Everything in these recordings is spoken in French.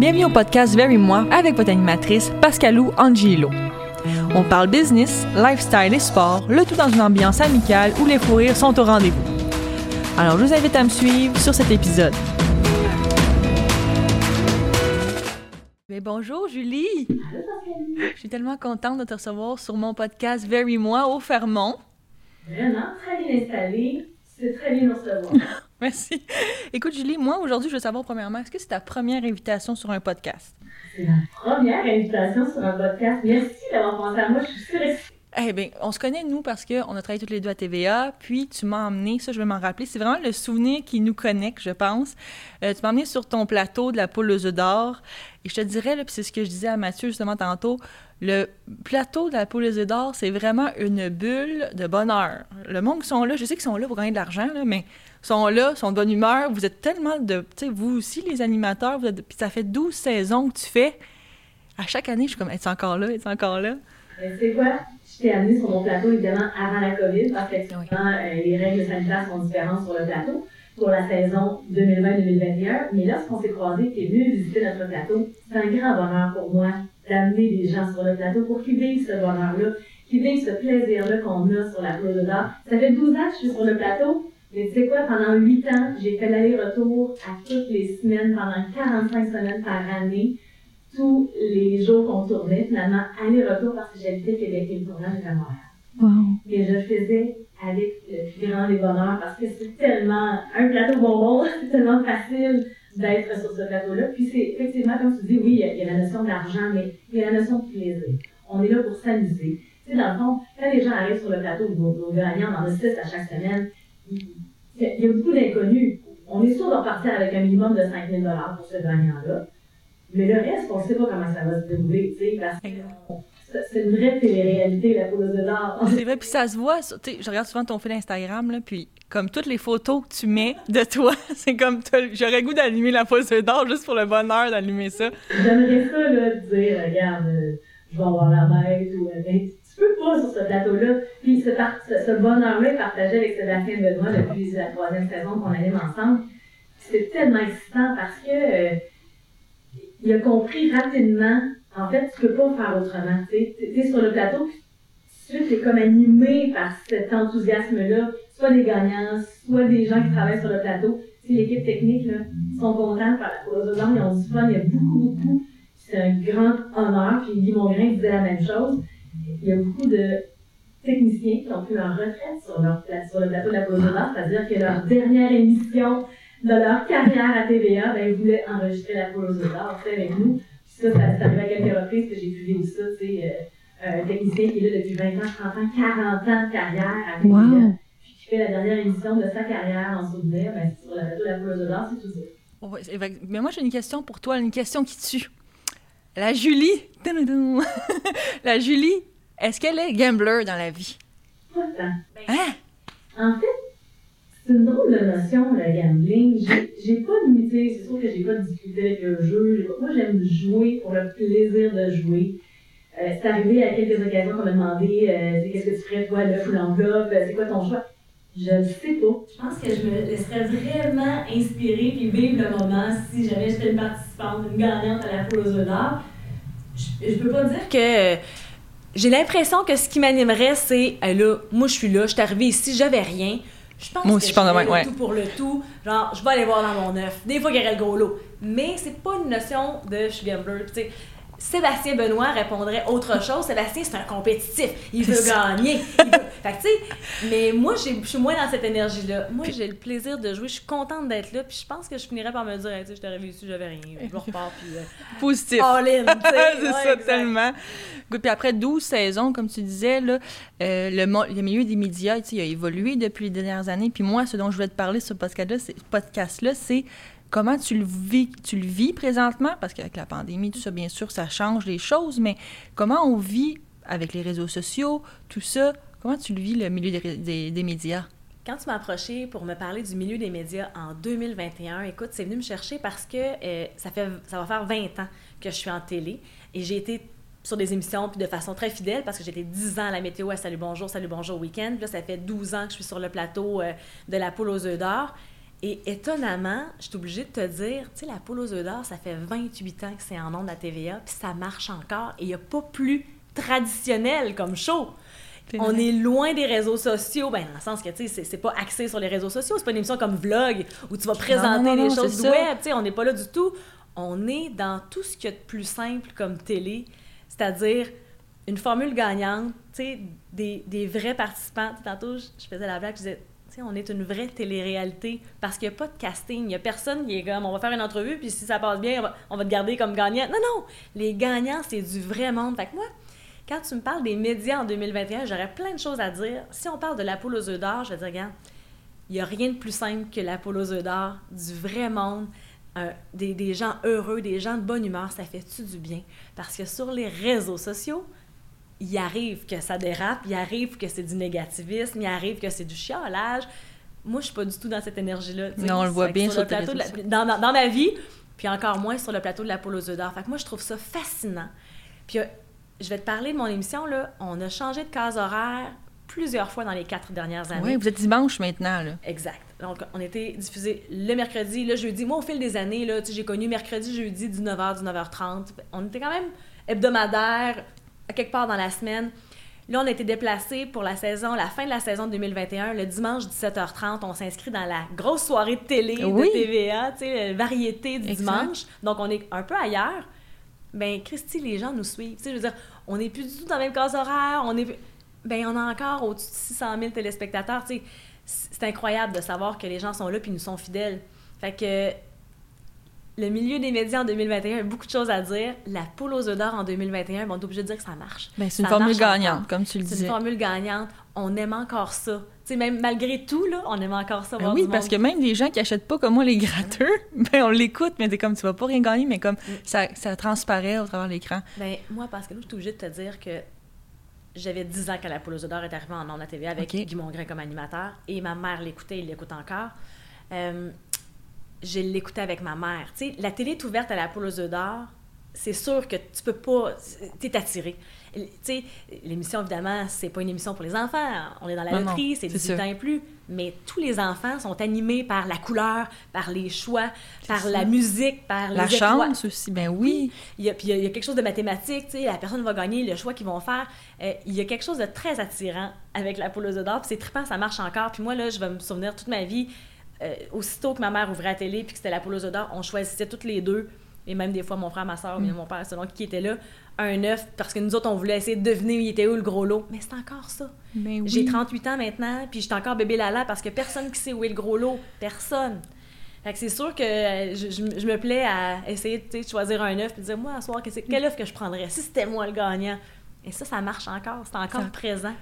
Bienvenue au podcast Very Moi avec votre animatrice Pascalou Angelo. On parle business, lifestyle et sport, le tout dans une ambiance amicale où les fous rires sont au rendez-vous. Alors je vous invite à me suivre sur cet épisode. Mais bonjour Julie! Je suis tellement contente de te recevoir sur mon podcast Very Moi au Fermont. Vraiment, très bien installé. C'est très bien de recevoir. Merci. Écoute, Julie, moi, aujourd'hui, je veux savoir, premièrement, est-ce que c'est ta première invitation sur un podcast? C'est ma première invitation sur un podcast. Merci d'avoir pensé à moi. Je suis sûre Eh bien, on se connaît, nous, parce qu'on a travaillé toutes les deux à TVA, puis tu m'as emmené, ça, je vais m'en rappeler, c'est vraiment le souvenir qui nous connecte, je pense. Euh, tu m'as emmené sur ton plateau de la poule aux œufs d'or, et je te dirais, c'est ce que je disais à Mathieu, justement, tantôt, le plateau de la poule aux œufs d'or, c'est vraiment une bulle de bonheur. Le monde qui sont là, je sais qu'ils sont là pour gagner de l'argent, là, mais sont là, sont de bonne humeur. Vous êtes tellement de. Tu sais, vous aussi, les animateurs, vous êtes, puis ça fait 12 saisons que tu fais. À chaque année, je suis comme, es-tu encore là? Es-tu encore là? Euh, c'est quoi? Je t'ai amené sur mon plateau, évidemment, avant la COVID, parce qu'effectivement, euh, les règles sanitaires sont différentes sur le plateau pour la saison 2020-2021. Mais lorsqu'on s'est croisés, tu es venu visiter notre plateau, c'est un grand bonheur pour moi d'amener des gens sur le plateau pour qu'ils vivent ce bonheur-là, qu'ils vivent ce plaisir-là qu'on a sur la Claude d'Or. Ça fait 12 ans que je suis sur le plateau, mais tu sais quoi, pendant 8 ans, j'ai fait l'aller-retour à toutes les semaines, pendant 45 semaines par année, tous les jours qu'on tournait, finalement, aller-retour parce que j'habitais Québec et le tournage était à Montréal. Wow. Et je faisais avec le plus grand des bonheurs parce que c'est tellement un plateau bonbon, c'est tellement facile d'être sur ce plateau-là. Puis c'est effectivement, comme tu dis, oui, il y, a la notion d'argent, mais il y a la notion de plaisir. On est là pour s'amuser. Tu sais, dans le fond, quand les gens arrivent sur le plateau, nos, nos gagnants, on en a six à chaque semaine, il y a beaucoup d'inconnus. On est sûr de repartir avec un minimum de 5 000 pour ce gagnant-là. Mais le reste, on ne sait pas comment ça va se dérouler, tu sais, parce que c'est une vraie télé-réalité, la poule de d'or. C'est vrai, puis ça se voit, tu sais, je regarde souvent ton fil Instagram, là, puis comme toutes les photos que tu mets de toi, c'est comme, j'aurais goût d'allumer la poule d'or juste pour le bonheur d'allumer ça. J'aimerais ça, là, dire, regarde, euh, je vais avoir la bête, ou, euh, ben, tu peux pas sur ce plateau-là. Puis ce, ce bonheur-là est partagé avec Sébastien Benoît depuis la troisième saison qu'on anime ensemble. C'est tellement excitant parce que euh, il a compris rapidement, en fait, tu peux pas faire autrement. Tu es sur le plateau, puis tu es comme animé par cet enthousiasme-là, soit des gagnants, soit des gens qui travaillent sur le plateau. Tu l'équipe technique, là, sont contents par la pause de ils ont du fun, il y a beaucoup, beaucoup. C'est un grand honneur, puis Guy Mongrain disait la même chose. Il y a beaucoup de techniciens qui ont pris leur retraite sur, leur, le plateau de la pause de c'est-à-dire que leur dernière émission de leur carrière à TVA, ben, ils voulaient enregistrer la pause d'or avec nous. Puis ça, ça, ça arrive à quelques reprises que j'ai pu vivre ça, tu sais, euh, un technicien qui est là depuis 20 ans, 30 ans, 40 ans de carrière à TVA, wow. puis qui fait la dernière émission de sa carrière en souvenir, ben, sur la de la pause d'or, c'est tout ça. Oh, mais moi, j'ai une question pour toi, une question qui tue. La Julie, la Julie, est-ce qu'elle est gambler dans la vie? Pas tant. Hein? En fait, c'est une drôle de notion, le gambling. J'ai pas limité, c'est sûr que j'ai pas de avec le jeu. Moi, j'aime jouer pour le plaisir de jouer. Euh, c'est arrivé à quelques occasions qu'on m'a demandé euh, qu'est-ce que tu ferais toi, le ou l'enveloppe, c'est quoi ton choix? Je ne sais pas. Je pense que je me laisserais vraiment inspirer puis vivre le moment si jamais j'étais une participante, une gagnante à la poule aux. Je, je peux pas dire que j'ai l'impression que ce qui m'animerait, c'est là, moi je suis là, je suis arrivée ici, j'avais rien. Je pense Moi aussi, que je pense je de ouais. tout pour le tout. Genre, je vais aller voir dans mon œuf. Des fois, il y aurait le gros lot. Mais c'est pas une notion de je suis gambler. Sais, Sébastien Benoît répondrait autre chose. Sébastien, c'est un compétitif. Il veut gagner. Il veut... Fait que, tu sais, mais moi, je suis moins dans cette énergie-là. Moi, j'ai le plaisir de jouer. Je suis contente d'être là. Puis je pense que je finirais par me dire, hey, tu sais, je suis arrivée ici, j'avais rien. Je repars. Puis. Euh, Positif. All in, c'est Ouais, ça, exact. tellement. Puis après 12 saisons, comme tu disais, euh, le, le milieu des médias, il a évolué depuis les dernières années. Puis moi, ce dont je voulais te parler sur ce podcast-là, c'est, comment tu le vis, tu le vis présentement, parce qu'avec la pandémie, tout ça, bien sûr, ça change les choses, mais comment on vit avec les réseaux sociaux, tout ça, comment tu le vis, le milieu des médias? Quand tu m'as approché pour me parler du milieu des médias en 2021, écoute, c'est venu me chercher parce que euh, ça, fait, ça va faire 20 ans que je suis en télé et j'ai été sur des émissions puis de façon très fidèle parce que j'étais 10 ans à la météo à Salut Bonjour, Salut Bonjour Week-end. Puis là, ça fait 12 ans que je suis sur le plateau euh, de la poule aux œufs d'or. Et étonnamment, je suis obligée de te dire, tu sais, la poule aux œufs d'or, ça fait 28 ans que c'est en ondes à TVA, puis ça marche encore. Et il n'y a pas plus traditionnel comme show. On est loin des réseaux sociaux, ben, dans le sens que, tu sais, c'est pas axé sur les réseaux sociaux. C'est pas une émission comme Vlog où tu vas présenter les choses du web. Tu sais, on n'est pas là du tout. On est dans tout ce qu'il y a de plus simple comme télé, c'est-à-dire une formule gagnante, des, des, vrais participants. Tantôt, je faisais la blague, je disais, on est une vraie télé-réalité parce qu'il n'y a pas de casting. Il n'y a personne qui est comme on va faire une entrevue, puis si ça passe bien, on va, te garder comme gagnant. Non, non! Les gagnants, c'est du vrai monde. Fait que moi, quand tu me parles des médias en 2021, j'aurais plein de choses à dire. Si on parle de la poule aux œufs d'or, je vais dire, regarde, il n'y a rien de plus simple que la poule aux œufs d'or, du vrai monde. Euh, des, des, gens heureux, des gens de bonne humeur, ça fait-tu du bien? Parce que sur les réseaux sociaux, il arrive que ça dérape, il arrive que c'est du négativisme, il arrive que c'est du chiolage. Moi, je suis pas du tout dans cette énergie-là. Non, on le voit bien sur, le plateau. dans, dans, ma vie, puis encore moins sur le plateau de la poule aux œufs d'or. Fait que moi, je trouve ça fascinant. Puis euh, je vais te parler de mon émission, là. On a changé de case horaire plusieurs fois dans les quatre dernières années. Oui, vous êtes dimanche maintenant, là. Exact. Donc, on était diffusé le mercredi, le jeudi. Moi, au fil des années, là, j'ai connu mercredi, jeudi, 19h, 19h30. On était quand même hebdomadaire, quelque part dans la semaine. Là, on a été déplacé pour la saison, la fin de la saison 2021, le dimanche 17h30. On s'inscrit dans la grosse soirée de télé de TVA, tu sais, variété du dimanche. Donc, on est un peu ailleurs. Ben, Christy, les gens nous suivent. Tu sais, je veux dire, on n'est plus du tout dans la même case horaire. On est, ben, on a encore au-dessus de 600 000 téléspectateurs. Tu sais, c'est incroyable de savoir que les gens sont là puis nous sont fidèles. Fait que le milieu des médias en 2021 a beaucoup de choses à dire. La poule aux œufs d'or en 2021, on est obligé de dire que ça marche. Ben, c'est une formule gagnante, comme tu le disais. C'est une formule gagnante. On aime encore ça. sais, même malgré tout, là, on aime encore ça. Ben oui, parce que même des gens qui achètent pas comme moi les gratteurs, ben on l'écoute, mais c'est comme tu vas pas rien gagner, mais comme mm. ça, ça transparaît au travers de l'écran. Ben, moi, parce que là, je suis obligée de te dire que j'avais 10 ans quand la poule aux œufs d'or est arrivée en à TV avec Guy Mongrain comme animateur, et ma mère l'écoutait, il l'écoute encore. Euh, je l'écoutais avec ma mère. Tu la télé est ouverte à la poule aux œufs d'or, c'est sûr que tu peux pas... T'es attiré. Tu sais, l'émission, évidemment, c'est pas une émission pour les enfants. On est dans la loterie, c'est 18 ans et plus. Mais tous les enfants sont animés par la couleur, par les choix, par la musique, par la chance aussi, ben oui. Il y, a, puis il y a quelque chose de mathématique, tu sais, la personne va gagner le choix qu'ils vont faire. Euh, il y a quelque chose de très attirant avec la poule aux d'or, puis c'est trippant, ça marche encore. Puis moi, là, je vais me souvenir toute ma vie, euh, aussitôt que ma mère ouvrait la télé puis que c'était la poule aux d'or, on choisissait toutes les deux, et même des fois mon frère, ma soeur, mm. mon père, selon qui était là, un œuf, parce que nous autres, on voulait essayer de deviner où il était où le gros lot. Mais c'est encore ça. J'ai 38 ans maintenant, puis j'étais encore bébé Lala parce que personne qui sait où est le gros lot. Personne. Fait que c'est sûr que euh, je, me plais à essayer de choisir un œuf puis de dire, moi, à soir, quel œuf que je prendrais si c'était moi le gagnant? Et ça, ça marche encore. C'est encore présent.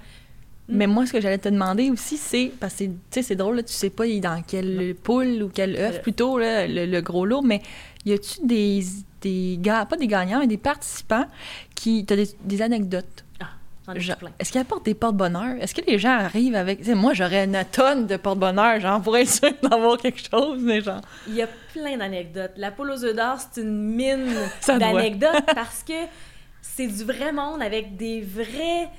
Mais moi, ce que j'allais te demander aussi, c'est, parce que, c'est drôle, là, tu sais pas dans quelle poule ou quel œuf, plutôt, là, le, gros lot, mais y a-tu des, des gars, pas des gagnants, mais des participants qui, t'as des, des anecdotes? Ah, est-ce qu'ils apportent des porte-bonheur? Est-ce que les gens arrivent avec. moi, j'aurais une tonne de porte-bonheur, genre, pour être sûr d'avoir quelque chose, mais genre. Il y a plein d'anecdotes. La poule aux œufs d'or, c'est une mine d'anecdotes parce que c'est du vrai monde avec des vrais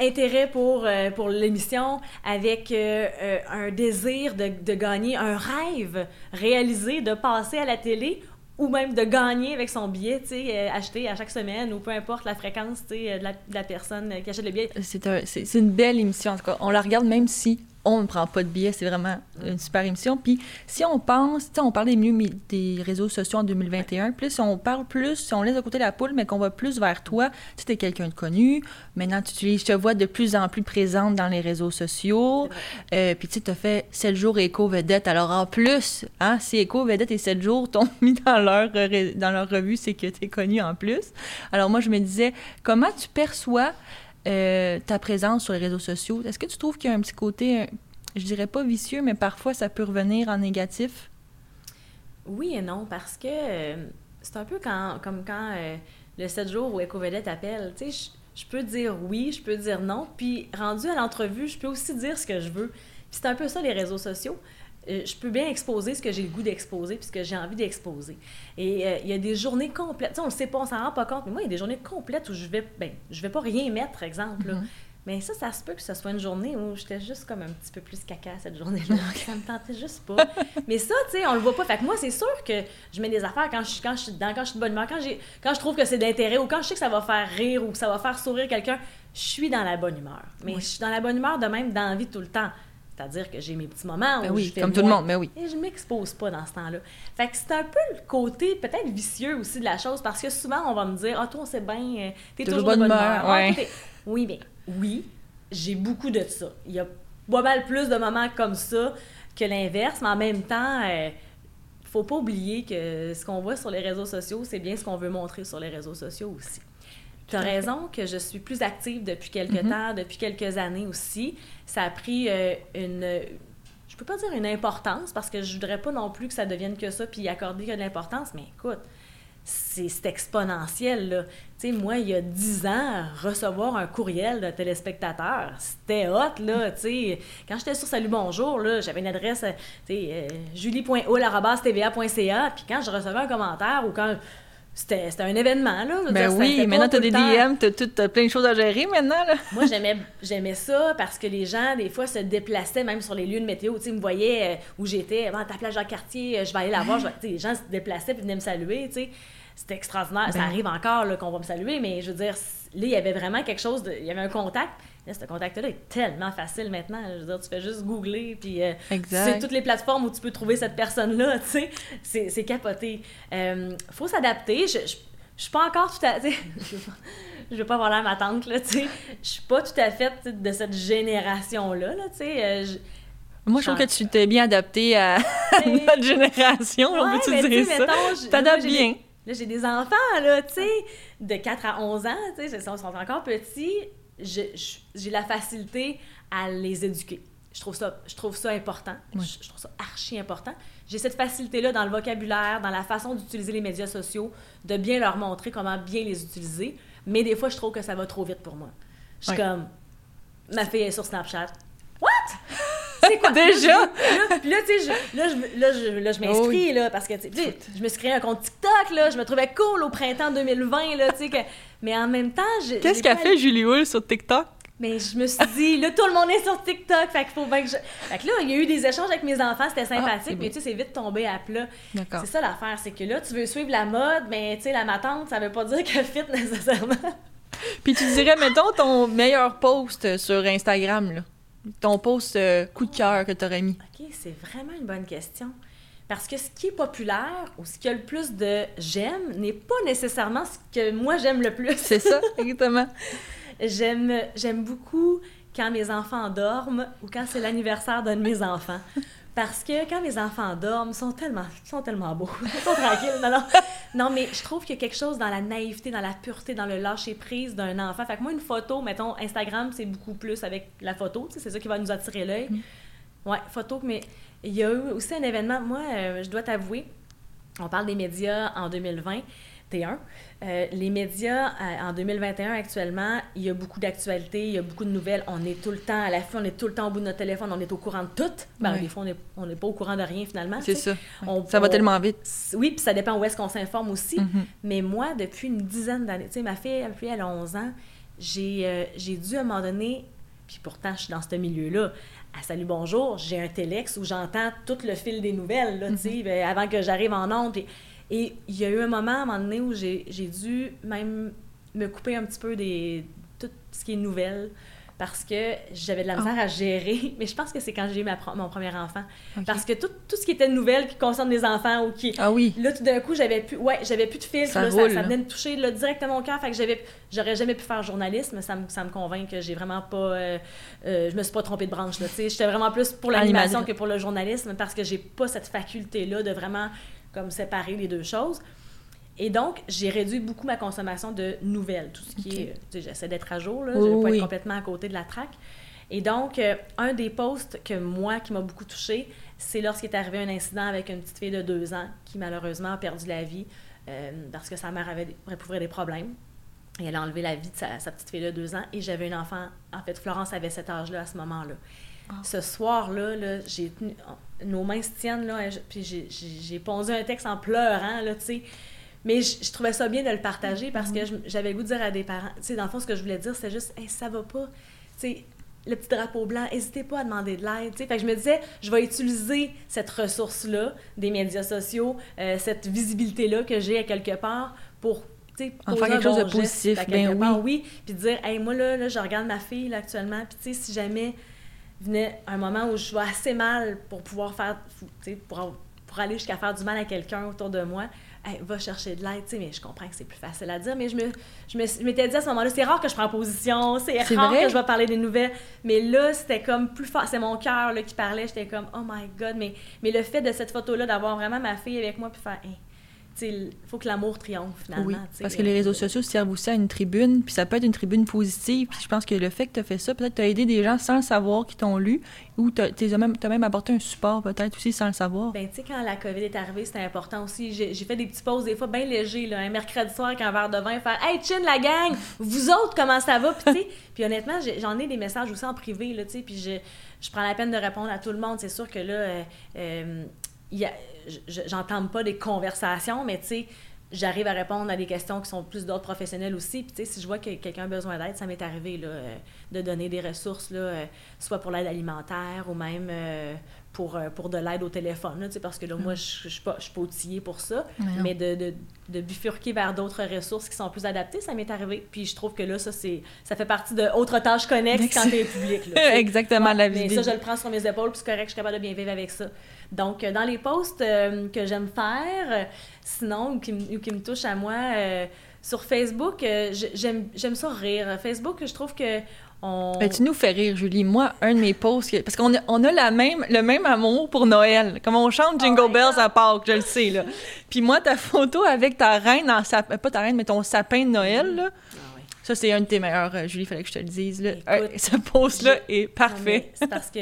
intérêt pour, euh, pour l'émission, avec euh, euh, un désir de, de, gagner, un rêve réalisé de passer à la télé ou même de gagner avec son billet, tu sais, acheté à chaque semaine ou peu importe la fréquence, tu sais, la, de la personne qui achète le billet. C'est une belle émission, en tout cas. On la regarde même si on ne prend pas de billets. C'est vraiment une super émission. Puis si on pense, on parle des, mieux, des réseaux sociaux en 2021, puis si on parle plus, si on laisse de côté la poule, mais qu'on va plus vers toi, tu es quelqu'un de connu, maintenant tu utilises, je te vois de plus en plus présente dans les réseaux sociaux, euh, puis tu as fait 7 jours éco-vedette. Alors en plus, hein, si éco-vedette et 7 jours t'ont mis dans leur, dans leur revue, c'est que tu es connu en plus. Alors moi, je me disais, comment tu perçois euh, ta présence sur les réseaux sociaux? Est-ce que tu trouves qu'il y a un petit côté, je dirais pas vicieux, mais parfois ça peut revenir en négatif? Oui et non, parce que euh, c'est un peu comme quand euh, le 7 jours où EcoVedette appelle. Tu sais, je peux dire oui, je peux dire non, puis rendu à l'entrevue, je peux aussi dire ce que je veux. Puis c'est un peu ça les réseaux sociaux. Euh, je peux bien exposer ce que j'ai le goût d'exposer puis ce que j'ai envie d'exposer. Et euh, il y a des journées complètes, on le sait pas, on s'en rend pas compte, mais moi, il y a des journées complètes où je vais, ben, je vais pas rien mettre, exemple. Mm-hmm. Mais ça, ça se peut que ce soit une journée où j'étais juste comme un petit peu plus caca cette journée-là. ça me tentait juste pas. Mais ça, tu sais, on le voit pas. Fait que moi, c'est sûr que je mets des affaires quand je, quand je suis dedans, quand je suis de bonne humeur, quand, j'ai, quand je trouve que c'est d'intérêt ou quand je sais que ça va faire rire ou que ça va faire sourire quelqu'un, je suis dans la bonne humeur. Mais je suis dans la bonne humeur de même dans la vie tout le temps. C'est-à-dire que j'ai mes petits moments Ben où oui, je fais comme tout le monde, mais oui. Et je m'expose pas dans ce temps-là. Fait que c'est un peu le côté peut-être vicieux aussi de la chose parce que souvent on va me dire Ah, toi, on sait bien, euh, t'es Toujours toujours, de bonne humeur. Ah, Oui, mais oui, j'ai beaucoup de ça. Il y a pas mal plus de moments comme ça que l'inverse, mais en même temps, euh, faut pas oublier que ce qu'on voit sur les réseaux sociaux, c'est bien ce qu'on veut montrer sur les réseaux sociaux aussi. Tu as raison que je suis plus active depuis quelques Mhm. temps, depuis quelques années aussi. Ça a pris euh, une, je peux pas dire une importance parce que je voudrais pas non plus que ça devienne que ça puis y accorder que de l'importance, mais écoute, c'est exponentiel. là. Tu sais, moi, il y a 10 ans, recevoir un courriel d'un téléspectateur, c'était hot, là, tu sais. Quand j'étais sur Salut Bonjour, là, j'avais une adresse, euh, tu sais, julie.oul.tva.ca, puis quand je recevais un commentaire ou quand... C'était un événement, là. Ben dire, oui, maintenant t'as des DM, t'as plein de choses à gérer maintenant, là. moi, j'aimais, ça parce que les gens, des fois, se déplaçaient même sur les lieux de météo. Tu sais, ils me voyaient euh, où j'étais, ah, ta plage Jacques-Cartier, euh, je vais aller la voir. Je vais- tu sais, les gens se déplaçaient puis venaient me saluer, tu sais. C'était extraordinaire. ça Ben. arrive encore là, qu'on va me saluer, mais je veux dire, là, il y avait vraiment quelque chose, de, il y avait un contact. Là, ce contact-là est tellement facile maintenant. Je veux dire, tu fais juste googler, puis euh, c'est toutes les plateformes où tu peux trouver cette personne-là, tu sais. C'est, c'est capoté. Euh, faut s'adapter. Je, je, je suis pas encore tout à... sais, je veux pas- je veux pas avoir l'air ma tante, là, tu sais. Je suis pas tout à fait de cette génération-là, là, tu sais. Euh, je- Moi, je trouve que tu t'es bien adapté à notre génération, on peut-tu dire ça? Tu t'adaptes bien. des- Là, j'ai des enfants, là, tu sais, de 4 à 11 ans, tu sais, ils sont encore petits. J'ai la facilité à les éduquer. Je trouve ça, je trouve ça important. Je, je trouve ça archi important. J'ai cette facilité-là dans le vocabulaire, dans la façon d'utiliser les médias sociaux, de bien leur montrer comment bien les utiliser. Mais des fois, je trouve que ça va trop vite pour moi. Je suis comme, ma fille est sur Snapchat. What? C'est quoi? Déjà? Là, je- Puis là, tu sais, je- là, je, là, je, là, je m'inscris, là, parce que, tu sais, je me suis créé un compte TikTok, là, je me trouvais cool au printemps 2020, là, tu sais, que... Mais en même temps, je... Qu'est-ce j'ai qu'a fait Julie Hull sur TikTok? Mais je me suis dit, là, tout le monde est sur TikTok, fait qu'il faut bien que je... Fait que là, il y a eu des échanges avec mes enfants, c'était Ah, sympathique, mais tu sais, c'est vite tombé à plat. D'accord. C'est ça l'affaire, c'est que là, tu veux suivre la mode, mais tu sais, la matante, ça veut pas dire qu'elle fit nécessairement. Puis tu dirais, mettons, ton meilleur post sur Instagram, là. Ton post euh, coup de cœur que t'aurais mis? OK, c'est vraiment une bonne question. Parce que ce qui est populaire ou ce qui a le plus de j'aime n'est pas nécessairement ce que moi j'aime le plus. C'est ça, exactement. J'aime, j'aime beaucoup quand mes enfants dorment ou quand c'est l'anniversaire d'un de mes enfants. Parce que quand mes enfants dorment, ils sont tellement, sont tellement beaux. Ils sont tranquilles. Non, non. non, mais je trouve qu'il y a quelque chose dans la naïveté, dans la pureté, dans le lâcher-prise d'un enfant. Fait que moi, une photo, mettons, Instagram, c'est beaucoup plus avec la photo. C'est ça qui va nous attirer l'œil. Ouais, photo, mais il y a eu aussi un événement. Moi, euh, je dois t'avouer, on parle des médias en 2020. T1. Euh, les médias euh, en 2021 actuellement, il y a beaucoup d'actualités, il y a beaucoup de nouvelles. On est tout le temps à l'affût, on est tout le temps au bout de notre téléphone, on est au courant de tout. Ben. Des fois, on n'est pas au courant de rien finalement. C'est ça. On- Ça va on- tellement vite. Oui, puis ça dépend où est-ce qu'on s'informe aussi. Mhm. Mais moi, depuis une dizaine d'années, tu sais, ma fille, fille, elle a 11 ans, j'ai euh, j'ai dû à un moment donné, puis pourtant, je suis dans ce milieu-là, à Salut Bonjour, j'ai un téléx où j'entends tout le fil des nouvelles, là, tu sais, ben, avant que j'arrive en ondes. Et il y a eu un moment, à un moment donné, où j'ai dû même me couper un petit peu des tout ce qui est nouvelles parce que j'avais de la misère à gérer. Mais je pense que c'est quand j'ai eu ma mon premier enfant. Parce que tout, tout ce qui était nouvelles qui concerne les enfants ou qui, Ah oui. Là, tout d'un coup, j'avais plus, ouais, j'avais plus de filtre. Ça là, roule, ça, venait me toucher là, directement au cœur. Fait que j'avais, j'aurais jamais pu faire journalisme. Ça me, ça me convainc que j'ai vraiment pas, euh, euh, je me suis pas trompée de branche. Là, j'étais vraiment plus pour l'animation Animation. que pour le journalisme parce que j'ai pas cette faculté là de vraiment comme séparer les deux choses. Et donc, j'ai réduit beaucoup ma consommation de nouvelles, tout ce qui est, tu sais, j'essaie d'être à jour là, Oui, je veux pas oui. être complètement à côté de la traque. Et donc, euh, un des posts que moi, qui m'a beaucoup touchée, c'est lorsqu'il est arrivé un incident avec une petite fille de deux ans qui, malheureusement, a perdu la vie euh, parce que sa mère avait recouvrait des problèmes. Et elle a enlevé la vie de sa, sa petite fille de deux ans. Et j'avais une enfant, en fait, Florence avait cet âge-là à ce moment-là. Ce soir-là, là, j'ai tenu, nos mains se tiennent, là, puis j'ai- pondu un texte en pleurant, là, tu sais. Mais je, je trouvais ça bien de le partager parce que je- j'avais goût de dire à des parents, tu sais, dans le fond, ce que je voulais dire, c'était juste, hey, ça va pas. sais, le petit drapeau blanc, n'hésitez pas à demander de l'aide. tu sais. Fait que je me disais, je vais utiliser cette ressource-là des médias sociaux, euh, cette visibilité-là que j'ai à quelque part pour tu En faire quelque un chose de bon positif, ben part, oui. Puis dire, hey, moi là, là, je regarde ma fille là, actuellement, puis tu si jamais venait un moment où je vais assez mal pour pouvoir faire, tu sais, pour, pour aller jusqu'à faire du mal à quelqu'un autour de moi, hey, va chercher de l'aide, tu sais, mais je comprends que c'est plus facile à dire, mais je me, je me- je m'étais dit à ce moment-là, c'est rare que je prends position, c'est rare vrai? que je vais parler des nouvelles, mais là, c'était comme plus fort, c'est mon cœur qui parlait, j'étais comme, oh my god, mais, mais le fait de cette photo-là, d'avoir vraiment ma fille avec moi, puis faire, hey, il faut que l'amour triomphe finalement. Oui, parce que les réseaux sociaux servent aussi à une tribune, puis ça peut être une tribune positive. Puis je pense que le fait que tu as fait ça, peut-être tu as aidé des gens sans le savoir qui t'ont lu, ou tu as, même, t'as même apporté un support peut-être aussi sans le savoir. Ben, tu sais, quand la COVID est arrivée, c'était important aussi. J'ai fait des petits pauses, des fois bien légers, là, un mercredi soir avec un verre de vin, faire Hey, chin, la gang, vous autres, comment ça va? Puis, tu sais, puis honnêtement, j'en ai des messages aussi en privé, là, tu sais, puis je, je prends la peine de répondre à tout le monde. C'est sûr que là, euh, euh, il y a- j'entame pas des conversations, mais tu sais, j'arrive à répondre à des questions qui sont plus d'ordre professionnel aussi. Puis, tu sais, si je vois que quelqu'un a besoin d'aide, ça m'est arrivé, là, euh, de donner des ressources, là, euh, soit pour l'aide alimentaire ou même euh, pour, pour de l'aide au téléphone, là, tu sais, parce que là, moi, je je suis pas, pas outillée pour ça. Ouais. Mais de, de, de bifurquer vers d'autres ressources qui sont plus adaptées, ça m'est arrivé. Puis je trouve que là, ça, c'est, ça fait partie de autres tâches connexes quand t'es public. Là, tu. Exactement, la mais ça, je le prends sur mes épaules, puis c'est correct, je suis capable de bien vivre avec ça. Donc, euh, dans les posts euh, que j'aime faire, euh, sinon, ou qui, me- ou qui me touchent à moi, sur Facebook, j'aime j'aime ça rire. Facebook, je trouve que on... Ben, tu nous fais rire, Julie. Moi, un de mes posts, parce qu'on a, on a la même, le même amour pour Noël. Comme on chante Jingle Oh Bells à Pâques, je le sais, là. Puis moi, ta photo avec ta reine en pas ta reine, mais ton sapin de Noël, là, Ah. Ça, c'est un de tes meilleurs, euh, Julie, fallait que je te le dise, là. Écoute, Euh, ce post-là est parfait. C'est parce que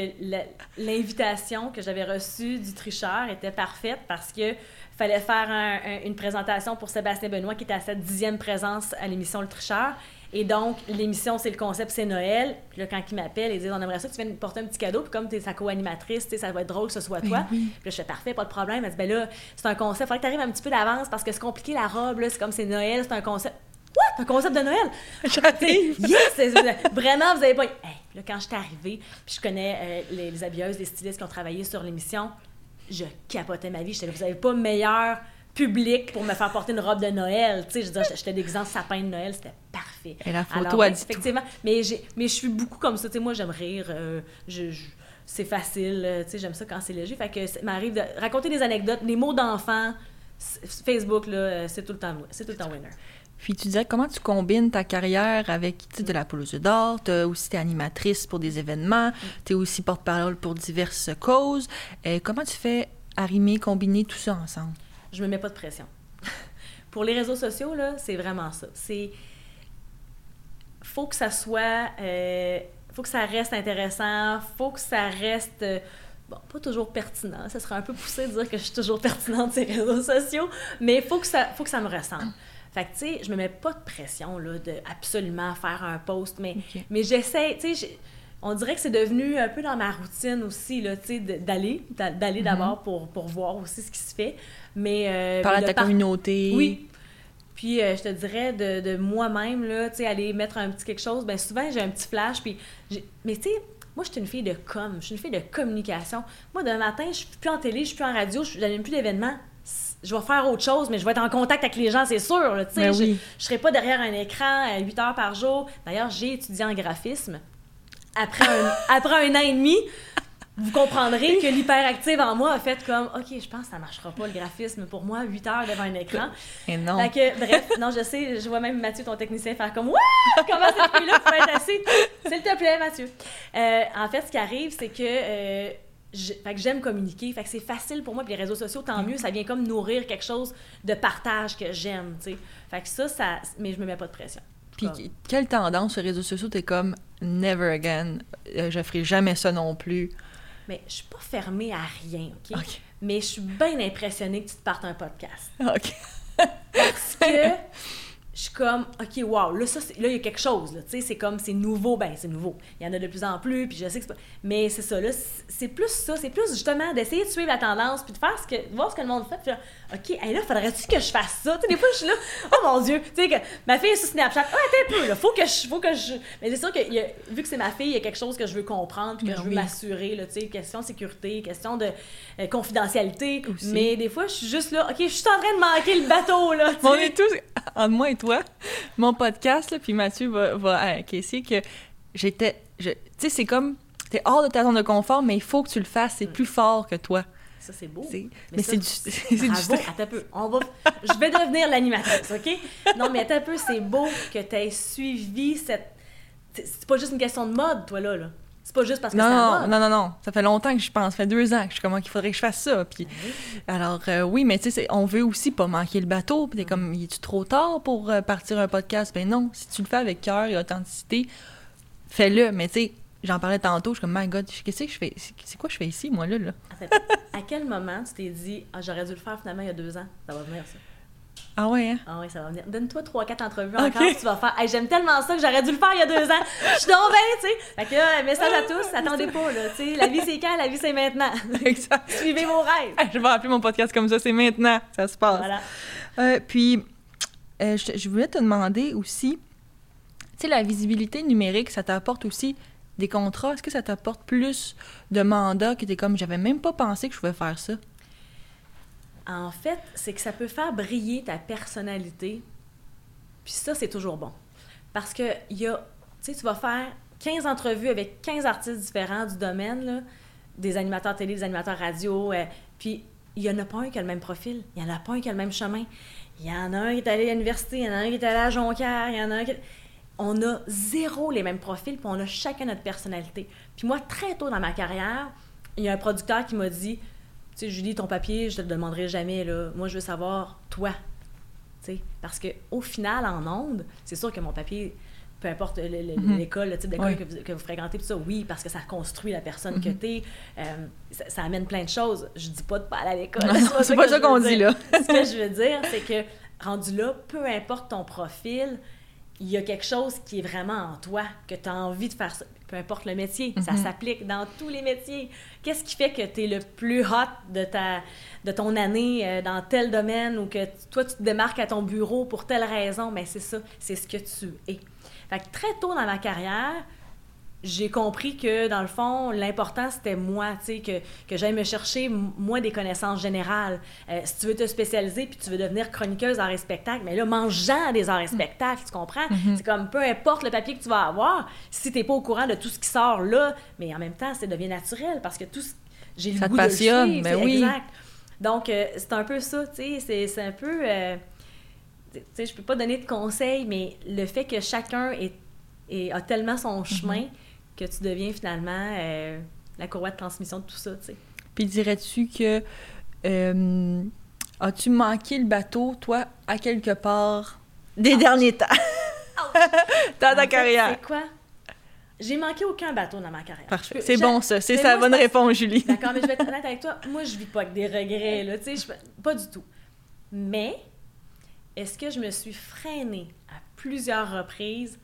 l'invitation que j'avais reçue du tricheur était parfaite parce que fallait faire un- un- une présentation pour Sébastien Benoît qui était à sa dixième présence à l'émission Le Tricheur. Et donc, l'émission, c'est le concept, c'est Noël. Puis là, quand il m'appelle, il dit On aimerait ça que tu viennes porter un petit cadeau. Puis comme tu es sa co-animatrice, tu sais, ça va être drôle que ce soit toi. Ben oui. Puis là, je fais parfait, pas de problème. Elle dit Ben là, c'est un concept. Faudrait que tu arrives un petit peu d'avance parce que c'est compliqué la robe. là. C'est comme c'est Noël, c'est un concept. Un concept de Noël? J'arrive. Yes! Vraiment, vous avez pas. Hey, là, quand je suis arrivée, puis je connais euh, les, les habilleuses, les stylistes qui ont travaillé sur l'émission, je capotais ma vie. J'étais là, vous avez pas meilleur public pour me faire porter une robe de Noël. Tu sais, je j'étais déguisée en sapin de Noël, c'était parfait. Et la photo Alors, a ouais, dit tout. Effectivement. Mais, j'ai- mais je suis beaucoup comme ça. Tu sais, moi, j'aime rire. euh, je, je- c'est facile. euh, Tu sais, j'aime ça quand c'est léger. Fait que ça m'arrive de raconter des anecdotes, des mots d'enfant. Facebook, là, c'est tout le temps, c'est tout le temps winner. Puis tu disais comment tu combines ta carrière avec tu de la œufs d'or, tu aussi t'es animatrice pour des événements, tu es aussi porte-parole pour diverses causes. Euh, comment tu fais arrimer, combiner tout ça ensemble? je me mets pas de pression. Pour les réseaux sociaux, là, c'est vraiment ça. C'est. Faut que ça soit. euh, faut que ça reste intéressant, faut que ça reste. euh, Bon, pas toujours pertinent. Ça serait un peu poussé de dire que je suis toujours pertinente sur les réseaux sociaux, mais faut que ça, faut que ça me ressemble. Fait que, tu sais, je me mets pas de pression, là, de absolument faire un post, mais, mais j'essaie, tu sais, on dirait que c'est devenu un peu dans ma routine aussi, là, tu sais, d'aller, d'a- d'aller d'abord pour, pour voir aussi ce qui se fait, mais... euh, Parler à de ta par- communauté. Oui. Puis euh, je te dirais de, de moi-même, là, tu sais, aller mettre un petit quelque chose, ben souvent j'ai un petit flash, puis... Mais tu sais, moi, je suis une fille de com, je suis une fille de communication. Moi, demain matin, je suis plus en télé, je suis plus en radio, je n'anime plus d'événements. Je vais faire autre chose, mais je vais être en contact avec les gens, c'est sûr. là. Ben je, oui. je serai pas derrière un écran à 8 heures par jour. D'ailleurs, j'ai étudié en graphisme. Après un, après un an et demi, vous comprendrez que l'hyperactive en moi a fait comme OK, je pense que ça marchera pas le graphisme pour moi, 8 heures devant un écran. Et non. Fait que, bref, non, je sais, je vois même Mathieu, ton technicien, faire comme What? Comment cette fille-là peut être assise? S'il te plaît, Mathieu. Euh, en fait, ce qui arrive, c'est que. euh, je- fait que j'aime communiquer, fait que c'est facile pour moi, puis les réseaux sociaux, tant mieux, ça vient comme nourrir quelque chose de partage que j'aime, tu sais. Fait que ça, ça, mais je me mets pas de pression. Puis Comme- quelle tendance sur les réseaux sociaux, t'es comme never again, euh, je ferai jamais ça non plus. Mais je suis pas fermée à rien, OK? OK. Mais je suis bien impressionnée que tu te partes un podcast. OK. Parce que je comme, OK, wow, là, ça, là, il y a quelque chose, là, tu sais, c'est comme, c'est nouveau, ben, c'est nouveau. Il y en a de plus en plus, puis je sais que c'est pas... Mais c'est ça, là, c'est- plus ça, c'est plus justement d'essayer de suivre la tendance, puis de faire ce que, voir ce que le monde fait, puis là, OK, hey, là, faudrait-tu que je fasse ça? Tu sais, des fois, je suis là, oh mon Dieu, tu sais, que ma fille est sur Snapchat, ah, attends un peu, là, faut que je, faut que je... Mais c'est sûr que, a- vu que c'est ma fille, il y a quelque chose que je veux comprendre, puis que Ben je veux oui. m'assurer, là, tu sais, question de sécurité, question de euh, confidentialité, Aussi. mais des fois, je suis juste là, OK, je suis en train de manquer le bateau, là, on est tous, entre moi et toi, mon podcast, là, puis Mathieu va, va acquiescer que j'étais. Tu sais, c'est comme. T'es hors de ta zone de confort, mais il faut que tu le fasses. C'est plus fort que toi. Ça, c'est beau. Mais c'est du. C'est du attends un peu. On va... Je vais devenir l'animatrice, OK? Non, mais attends un peu, c'est beau que tu aies suivi cette... C'est c'est pas juste une question de mode, toi, là. là. C'est pas juste parce que Non, c'est non, non, non, non. Ça fait longtemps que je pense. Ça fait deux ans que je suis comment qu'il faudrait que je fasse ça. Puis, alors, euh, oui, mais tu sais, on veut aussi pas manquer le bateau. Puis, t'es comme, il est-tu trop tard pour euh, partir un podcast? Ben non. Si tu le fais avec cœur et authenticité, fais-le. Mais tu sais, j'en parlais tantôt. Je suis comme, my God, qu'est-ce que je fais? C'est c'est quoi je fais ici, moi, là? là? Attends, à quel moment tu t'es dit, ah, j'aurais dû le faire finalement il y a deux ans? Ça va venir, ça? Ah ouais, hein? Ah oui, ça va venir. Donne-toi trois, quatre entrevues Ok. encore, tu vas faire. Hey, j'aime tellement ça que j'aurais dû le faire il y a deux ans. Je suis bien, tu sais. Fait que là, message à tous, attendez pas, là. Tu sais, la vie c'est quand, la vie c'est maintenant. exact. Suivez vos rêves. Je vais appeler mon podcast comme ça, c'est maintenant, ça se passe. Voilà. Euh, puis, euh, je, je voulais te demander aussi, tu sais, la visibilité numérique, ça t'apporte aussi des contrats? Est-ce que ça t'apporte plus de mandats que t'es comme, j'avais même pas pensé que je pouvais faire ça? En fait, c'est que ça peut faire briller ta personnalité. Puis ça, c'est toujours bon. Parce que y a, tu vas faire 15 entrevues avec 15 artistes différents du domaine, des animateurs télé, des animateurs radio, euh, puis il y en a pas un qui a le même profil, il y en a pas un qui a le même chemin. Il y en a un qui est allé à l'université, il y en a un qui est allé à Jonquière, il y en a un qui... On a zéro les mêmes profils, puis on a chacun notre personnalité. Puis moi, très tôt dans ma carrière, il y a un producteur qui m'a dit sais, Julie, ton papier, je te le demanderai jamais, là. Moi, je veux savoir, toi. Tu sais, parce que au final, en ondes, c'est sûr que mon papier, peu importe Mhm. l'école, le type d'école Oui. que, vous, que vous fréquentez, tout ça, oui, parce que ça construit la personne que Mhm. t'es. Euh, ça, ça amène plein de choses. Je dis pas de pas aller à l'école. C'est pas ça qu'on dit, là. Ce que je veux dire, c'est que rendu là, peu importe ton profil, il y a quelque chose qui est vraiment en toi, que tu as envie de faire ça. Peu importe le métier, ça Mhm. s'applique dans tous les métiers. Qu'est-ce qui fait que tu es le plus hot de, ta, de ton année euh, dans tel domaine ou que toi, tu te démarques à ton bureau pour telle raison? Mais c'est ça, c'est ce que tu es. Fait que très tôt dans ma carrière, j'ai compris que, dans le fond, l'important, c'était moi, tu sais, que, que j'aille me chercher, moi, des connaissances générales. Euh, si tu veux te spécialiser puis tu veux devenir chroniqueuse arts et spectacles, mais là, mangeant des arts et spectacles, tu comprends? C'est comme, peu importe le papier que tu vas avoir, si tu n'es pas au courant de tout ce qui sort là, mais en même temps, ça devient naturel parce que tout ce- j'ai le goût de le passionne, suivre, ben oui. Exact. Donc, euh, c'est un peu ça, tu sais, c'est- un peu... euh, tu sais, je peux pas donner de conseils, mais le fait que chacun est, est- a tellement son chemin que tu deviens finalement euh, la courroie de transmission de tout ça, tu sais. Puis dirais-tu que euh, as-tu manqué le bateau, toi, à quelque part des derniers temps? Dans ta carrière? C'est quoi? J'ai manqué aucun bateau dans ma carrière. Parfait. C'est bon, ça. C'est sa bonne réponse, Julie. D'accord, mais je vais être honnête avec toi. Moi, je vis pas avec des regrets, là, tu sais, pas du tout. Mais, est-ce que je me suis freinée à plusieurs reprises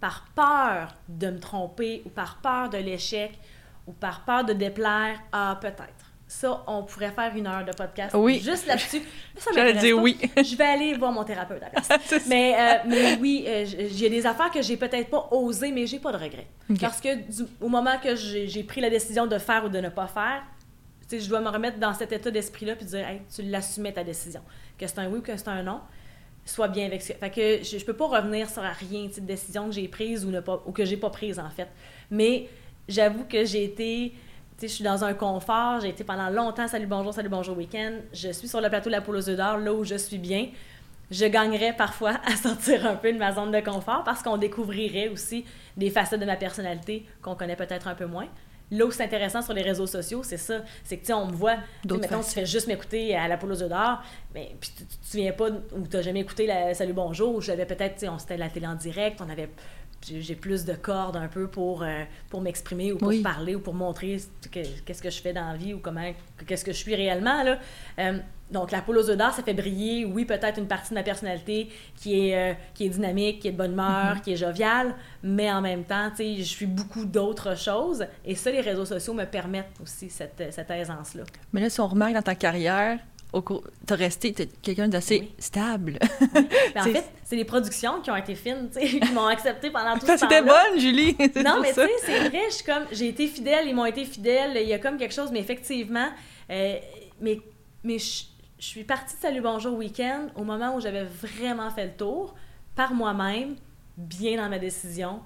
par peur de me tromper ou par peur de l'échec ou par peur de déplaire? Ah, peut-être. Ça, on pourrait faire une heure de podcast Oui. juste là-dessus. Ça J'allais dire oui. Je vais aller voir mon thérapeute à la place. Mais, euh, mais oui, euh, j'ai des affaires que j'ai peut-être pas osé, mais j'ai pas de regrets. Parce que du- au moment que j'ai pris la décision de faire ou de ne pas faire, je dois me remettre dans cet état d'esprit-là puis dire, hey, tu l'assumais ta décision. Que c'est un oui ou que c'est un non, sois bien avec ça. Fait que je, je peux pas revenir sur rien, de décision que j'ai prise ou, ne pas, ou que j'ai pas prise, en fait. Mais j'avoue que j'ai été, je suis dans un confort, j'ai été pendant longtemps, salut, bonjour, salut, bonjour, week-end. Je suis sur le plateau de la poule aux œufs d'or, là où je suis bien. Je gagnerais parfois à sortir un peu de ma zone de confort parce qu'on découvrirait aussi des facettes de ma personnalité qu'on connaît peut-être un peu moins. Là où c'est intéressant sur les réseaux sociaux, c'est ça. C'est que, tu sais, on me voit, mettons, tu fais juste m'écouter à la poule aux d'or, mais puis tu te souviens pas ou tu n'as jamais écouté la Salut Bonjour, ou j'avais peut-être, tu sais, on c'était la télé en direct, on avait. j'ai plus de cordes un peu pour, euh, pour m'exprimer ou pour Oui. parler ou pour montrer ce que- qu'est-ce que je fais dans la vie ou comment qu'est-ce que je suis réellement là. Euh, donc la poule aux œufs d'or, ça fait briller, oui, peut-être une partie de ma personnalité qui est, euh, qui est dynamique, qui est de bonne humeur, qui est joviale, mais en même temps, tu sais, je suis beaucoup d'autres choses. Et ça, les réseaux sociaux me permettent aussi cette, cette aisance-là. Mais là, si on remarque dans ta carrière, au cours... t'as resté quelqu'un d'assez Oui. stable. Mais en C'est- fait, c'est les productions qui ont été fines, tu sais, qui m'ont accepté pendant tout ce Parce que t'es temps-là. bonne, Julie! Non, mais tu ça. sais, c'est vrai, comme, j'ai été fidèle, ils m'ont été fidèles, il y a comme quelque chose, mais effectivement, euh, mais, mais je, je suis partie de Salut Bonjour Week-end au moment où j'avais vraiment fait le tour, par moi-même, bien dans ma décision.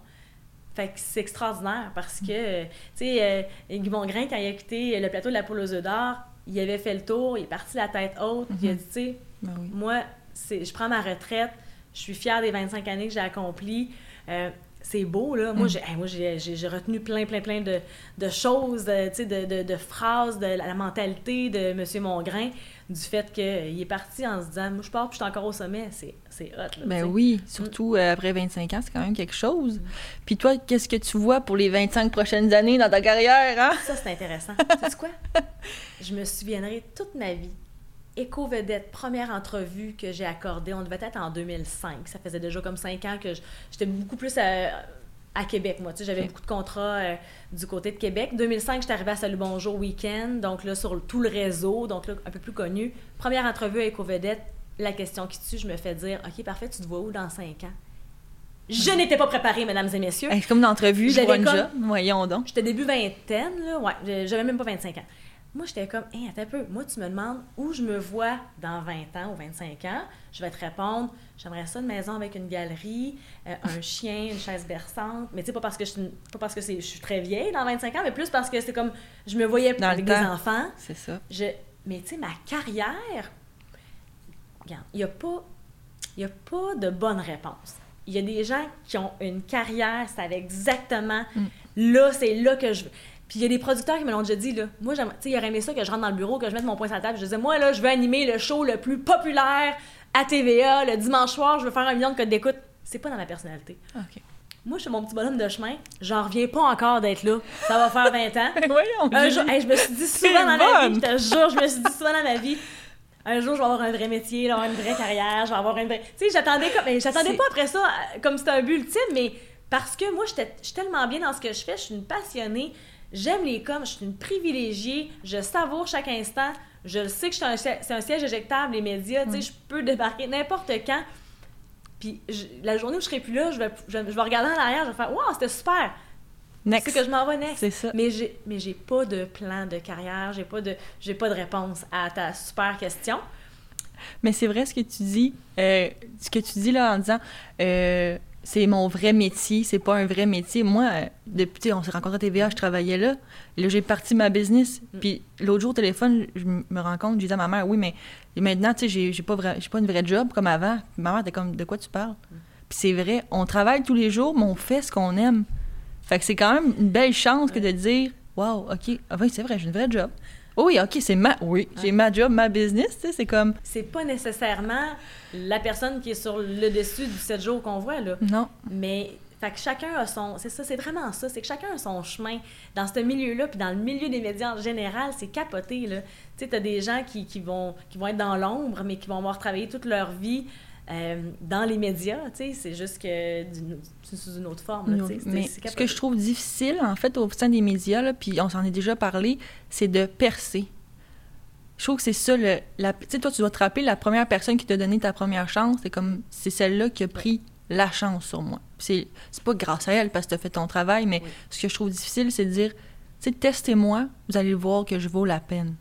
Fait que c'est extraordinaire parce que, tu sais, euh, Guy Mongrain, quand il a quitté le plateau de la poule aux œufs d'or, il avait fait le tour, il est parti la tête haute, il a dit, tu sais, Ben oui. moi, je prends ma retraite, je suis fière des 25 années que j'ai accomplies. Euh, c'est beau, là. Moi, j'ai, moi, j'ai, j'ai- retenu plein, plein, plein de, de choses, euh, de, de, de phrases, de la, mentalité de M. Mongrain, du fait qu'il est parti en se disant, moi, je pars, puis je suis encore au sommet. C'est, c'est hot, là, Ben oui, surtout euh, après 25 ans, c'est quand même quelque chose. Puis toi, qu'est-ce que tu vois pour les 25 prochaines années dans ta carrière, hein? Ça, c'est intéressant. tu sais quoi? Je me souviendrai toute ma vie. Éco-vedette, première entrevue que j'ai accordée, on devait être en 2005. Ça faisait déjà comme cinq ans que j'étais beaucoup plus à, à Québec, moi. Tu sais, j'avais beaucoup de contrats euh, du côté de Québec. 2005, j'étais arrivée à Salut Bonjour Week-end, donc là, sur tout le réseau, donc là, un peu plus connu. Première entrevue à Éco-vedette, la question qui tue, je me fais dire, OK, parfait, tu te vois où dans cinq ans? Je n'étais pas préparée, mesdames et messieurs. Comme une entrevue J'avais comme- job. Voyons donc. J'étais début vingtaine, là. Ouais, j'avais même pas 25 ans. Moi, j'étais comme, hé, attends un peu. Moi, tu me demandes où je me vois dans 20 ans ou 25 ans. Je vais te répondre, j'aimerais ça une maison avec une galerie, euh, un chien, une chaise berçante. Mais tu sais, pas parce que, je, suis pas parce que c'est- je suis très vieille dans 25 ans, mais plus parce que c'est comme, je me voyais Dans le avec des enfants. C'est ça. Je, mais tu sais, ma carrière, regarde, il n'y a, pas- y a pas de bonne réponse. Il y a des gens qui ont une carrière, savent exactement, Mm. là, c'est là que je veux. Puis il y a des producteurs qui me l'ont déjà dit, là. Moi, j'aimerais- tu sais, ils auraient aimé ça que je rentre dans le bureau, que je mette mon poing sur la table. Je disais, moi, là, je veux animer le show le plus populaire à TVA, le dimanche soir, je veux faire un million de codes d'écoute. C'est pas dans ma personnalité. OK. Moi, je suis mon petit bonhomme de chemin. J'en reviens pas encore d'être là. Ça va faire 20 ans. Voyons, Un jour, hey, je me suis dit souvent dans ma vie, je te jure, je me suis dit souvent dans ma vie, un jour, je vais avoir un vrai métier, une vraie carrière, je vais avoir une vraie... Tu sais, j'attendais comme... mais j'attendais pas après ça euh, comme c'était un but ultime, mais parce que moi, je suis tellement bien dans ce que je fais, je suis une passionnée, j'aime les coms, je suis une privilégiée, je savoure chaque instant, je le sais que c'est un siège éjectable, les médias, tu sais, je peux débarquer n'importe quand. Puis je- la journée où je serai plus là, je vais, je, vais- je vais regarder en arrière, je vais faire « Wow, c'était super! » Next. C'est que je m'en vais next. C'est ça. Mais j'ai mais j'ai pas de plan de carrière, j'ai pas de j'ai pas de réponse à ta super question. Mais c'est vrai ce que tu dis. euh, ce que tu dis là en disant euh, c'est mon vrai métier, c'est pas un vrai métier. Moi, euh, depuis, on s'est rencontrés à TVA, je travaillais là. Là, j'ai parti ma business. Mm. Puis l'autre jour, au téléphone, je me rends compte, je disais à ma mère, oui, mais maintenant, tu sais, j'ai- j'ai pas, vra- j'ai pas une vraie job comme avant. Puis ma mère était comme, de quoi tu parles? Puis c'est vrai, on travaille tous les jours, mais on fait ce qu'on aime. Fait que c'est quand même une belle chance que de dire, wow, OK, ah oui, c'est vrai, j'ai une vraie job. Oui, OK, c'est ma. Oui, j'ai ma job, ma business, tu sais, c'est comme. C'est pas nécessairement la personne qui est sur le dessus du 7 jours qu'on voit là, Non. mais fait que chacun a son c'est ça, c'est vraiment ça, c'est que chacun a son chemin dans ce milieu-là puis dans le milieu des médias en général, c'est capoté là. Tu sais t'as des gens qui, qui vont qui vont être dans l'ombre mais qui vont avoir travaillé toute leur vie euh, dans les médias, tu sais, c'est juste que sous une autre forme. Là, Mais ce que je trouve difficile, en fait, au sein des médias, là, puis on s'en est déjà parlé, c'est de percer. Je trouve que c'est ça, le, la, tu sais, toi, tu dois te rappeler, la première personne qui t'a donné ta première chance, c'est comme, c'est celle-là qui a pris la chance sur moi. C'est, c'est pas grâce à elle parce que tu as fait ton travail, mais ce que je trouve difficile, c'est de dire, tu sais, testez-moi, vous allez voir que je vaux la peine.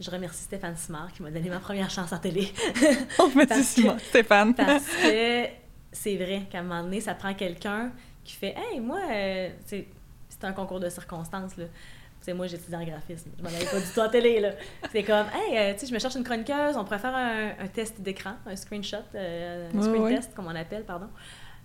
Je remercie Stéphane Simard qui m'a donné ma première chance en télé. Merci Parce Simon, que- Stéphane. Parce que c'est vrai qu'à un moment donné, ça prend quelqu'un qui fait Hey, moi, euh, c'est un concours de circonstances. Là. Moi, j'étudie en graphisme. Je m'en allais pas du tout en télé. là. C'est comme Hey, euh, tu sais, je me cherche une chroniqueuse, on pourrait faire un, un test d'écran, un screenshot, euh, un screen test, comme on appelle, pardon.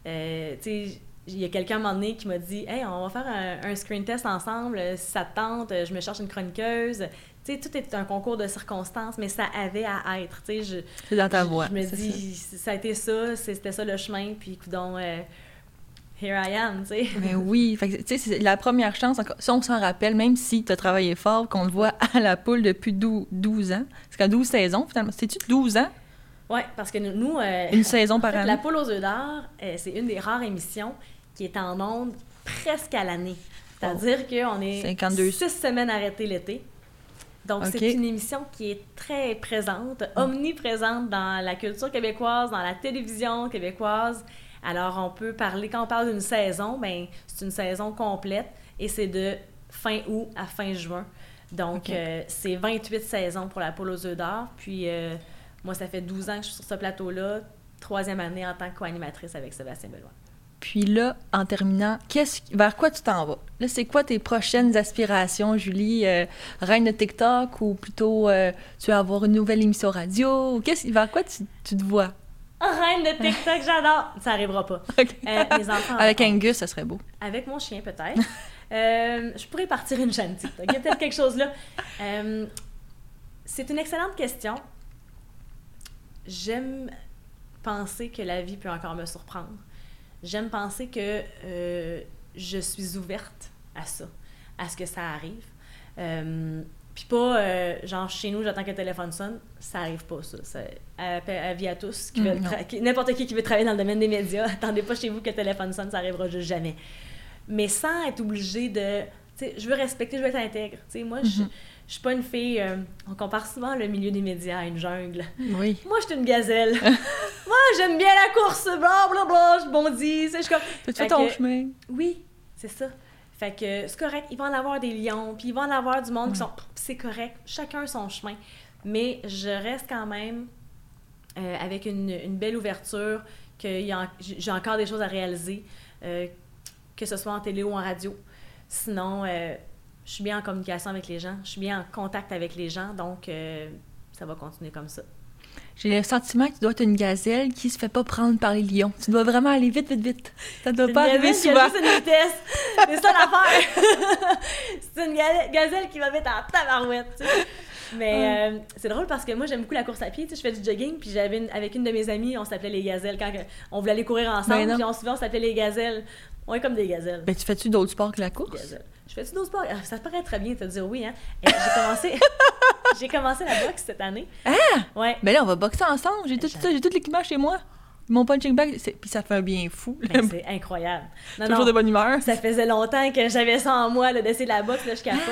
Tu sais, il y a quelqu'un à un moment donné qui m'a dit Hey, on va faire un, un screen test ensemble, si ça te tente, je me cherche une chroniqueuse. Sais, tout est un concours de circonstances, mais ça avait à être. C'est dans ta voix. Je me dis, ça. a été ça, c'était ça le chemin, puis donc, here I am, tu sais. Mais oui, tu sais, c'est la première chance, si on s'en rappelle, même si tu as travaillé fort, qu'on le voit à la poule depuis 12, 12 ans, c'est qu'à 12 saisons, finalement. C'est-tu 12 ans? Ouais, parce que nous, euh, Une saison en par fait, année? La poule aux œufs d'or, euh, c'est une des rares émissions qui est en ondes presque à l'année. C'est-à-dire qu'on est 52. six semaines arrêtées l'été. Donc, c'est une émission qui est très présente, omniprésente dans la culture québécoise, dans la télévision québécoise. Alors, on peut parler, quand on parle d'une saison, ben, c'est une saison complète et c'est de fin août à fin juin. Donc, euh, c'est 28 saisons pour la poule aux œufs d'or. Puis, euh, moi, ça fait 12 ans que je suis sur ce plateau-là, troisième année en tant que co-animatrice avec Sébastien Benoît. Puis là, en terminant, qu'est-ce, vers quoi tu t'en vas? Là, c'est quoi tes prochaines aspirations, Julie? Euh, reine de TikTok ou plutôt euh, tu vas avoir une nouvelle émission radio? Ou Qu'est-ce, vers quoi tu, tu te vois? Oh, reine de TikTok, j'adore! Ça arrivera pas. Ok. Euh, enfants. Avec Angus, ça serait beau. Avec mon chien, peut-être. Euh, je pourrais partir une chaîne TikTok. Il y a peut-être quelque chose là. Euh, c'est une excellente question. J'aime penser que la vie peut encore me surprendre. J'aime penser que euh, je suis ouverte à ça, à ce que ça arrive. Euh, puis pas, euh, genre, chez nous, j'attends que le téléphone sonne. Ça arrive pas, ça. ça avis à tous. qui Mm, N'importe qui qui veut travailler dans le domaine des médias, attendez pas chez vous que le téléphone sonne, ça arrivera juste jamais. Mais sans être obligé de... Tu sais, je veux respecter, je veux être intègre. Tu sais, moi, je Mhm. Je suis pas une fille... euh, on compare souvent le milieu des médias à une jungle. Oui. Moi, je suis une gazelle. moi, j'aime bien la course, blablabla, je bondis. tu Je suis comme... Fait fait ton que- chemin? Oui, c'est ça. Fait que c'est correct, il va en avoir des lions, puis il va en avoir du monde qui sont... C'est correct, chacun son chemin. Mais je reste quand même euh, avec une, une belle ouverture, que en- j'ai encore des choses à réaliser, euh, que ce soit en télé ou en radio. Sinon, je suis bien en communication avec les gens, je suis bien en contact avec les gens, donc euh, ça va continuer comme ça. J'ai le sentiment que tu dois être une gazelle qui se fait pas prendre par les lions. Tu dois vraiment aller vite, vite, vite. Ça doit C'est pas arriver souvent. juste une vitesse. C'est ça l'affaire. c'est une ga- gazelle qui va vite en tabarouette. tu sais. Mais euh, c'est drôle parce que moi j'aime beaucoup la course à pied. Tu sais, je fais du jogging puis j'avais une- avec une de mes amies, on s'appelait les gazelles quand on voulait aller courir Ben ensemble. puis on souvent on s'appelait les gazelles. On est comme des gazelles. Ben, tu fais-tu d'autres sports que la course? Je fais-tu d'autres sports? Ah, Ça te paraît très bien de te dire oui, hein? Et J'ai commencé... j'ai commencé la boxe cette année. Ah! Ouais. Ben là, on va boxer ensemble. J'ai tout ça, j'ai tout l'équipement chez moi. Mon punching bag, puis ça fait un bien fou. Ben, c'est incroyable. Non, Toujours non. de bonne humeur. Ça faisait longtemps que j'avais ça en moi, le d'essayer de la boxe, là, je capote.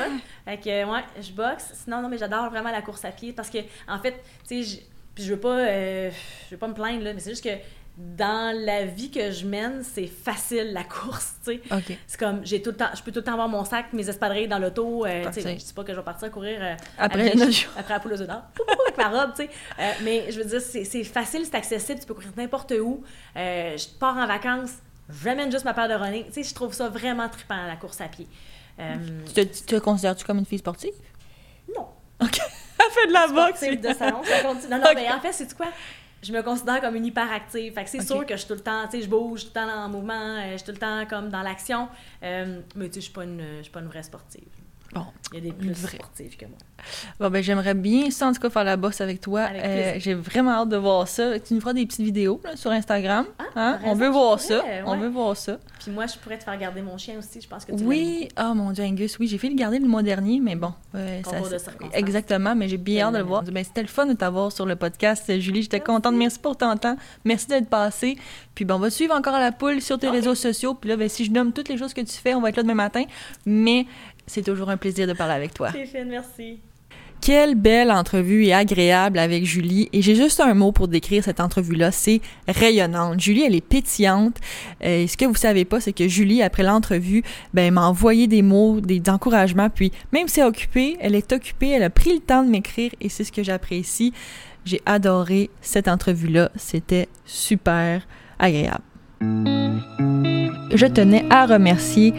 Fait que, ouais, je boxe. Sinon, non, mais j'adore vraiment la course à pied parce que, en fait, tu sais, puis je veux pas, euh, je veux pas me plaindre, là, mais c'est juste que dans la vie que je mène, c'est facile, la course, tu sais. C'est comme, j'ai tout le temps, je peux tout le temps avoir mon sac, mes espadrilles dans l'auto, euh, tu sais, je dis pas que je vais partir courir euh, Après la poule aux œufs d'or, avec ma robe, tu sais. Euh, mais je veux dire, c'est facile, c'est accessible, tu peux courir n'importe où. Euh, je pars en vacances, j'amène juste ma paire de running. Tu sais, je trouve ça vraiment trippant, la course à pied. Tu te, tu te considères-tu comme une fille sportive? non. OK. Elle fait de la boxe. De salon, ça continue. Non, non, mais en fait, c'est quoi? Je me considère comme une hyperactive. Fait que c'est sûr que je suis tout le temps, tu sais, je bouge, je suis tout le temps en mouvement, euh, je suis tout le temps comme dans l'action. Euh, mais tu sais, je je suis pas une vraie sportive. Bon. Il y a des plus vraie. sportives que moi. Bon, ben, j'aimerais bien ça, en tout cas, faire la bosse avec toi. Euh. J'ai vraiment hâte de voir ça. Tu nous feras des petites vidéos là, sur Instagram. Ah, hein? On veut voir pourrais, ça. ouais. On veut voir ça. Puis moi, je pourrais te faire garder mon chien aussi. Je pense que tu Oui, ah mon Dieu, Angus, oui, j'ai fait le garder le mois dernier, mais bon. euh, de ça- circonstances. exactement, mais j'ai bien hâte de le voir. Ben, C'était le fun de t'avoir sur le podcast, Julie. J'étais contente. Merci pour ton temps. Merci d'être passée. Puis bon, on va te suivre encore à la poule sur tes Ok. réseaux sociaux. Puis là, ben, si je nomme toutes les choses que tu fais, on va être là demain matin. Mais c'est toujours un plaisir de parler avec toi. Fine, merci. Quelle belle entrevue et agréable avec Julie. Et j'ai juste un mot pour décrire cette entrevue-là, c'est rayonnante. Julie, elle est pétillante. Euh, et ce que vous savez pas, c'est que Julie, après l'entrevue, ben, elle m'a envoyé des mots, des encouragements. Puis même si elle est occupée, elle est occupée, elle a pris le temps de m'écrire et c'est ce que j'apprécie. J'ai adoré cette entrevue-là. C'était super agréable. Je tenais à remercier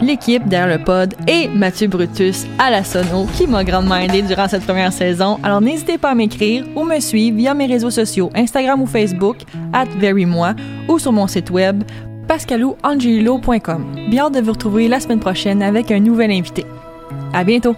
l'équipe derrière le pod et Mathieu Brutus à la sono qui m'a grandement aidé durant cette première saison. Alors n'hésitez pas à m'écrire ou me suivre via mes réseaux sociaux Instagram ou Facebook at verymoi ou sur mon site web pascalouangelilo.com. Bien hâte de vous retrouver la semaine prochaine avec un nouvel invité. À bientôt!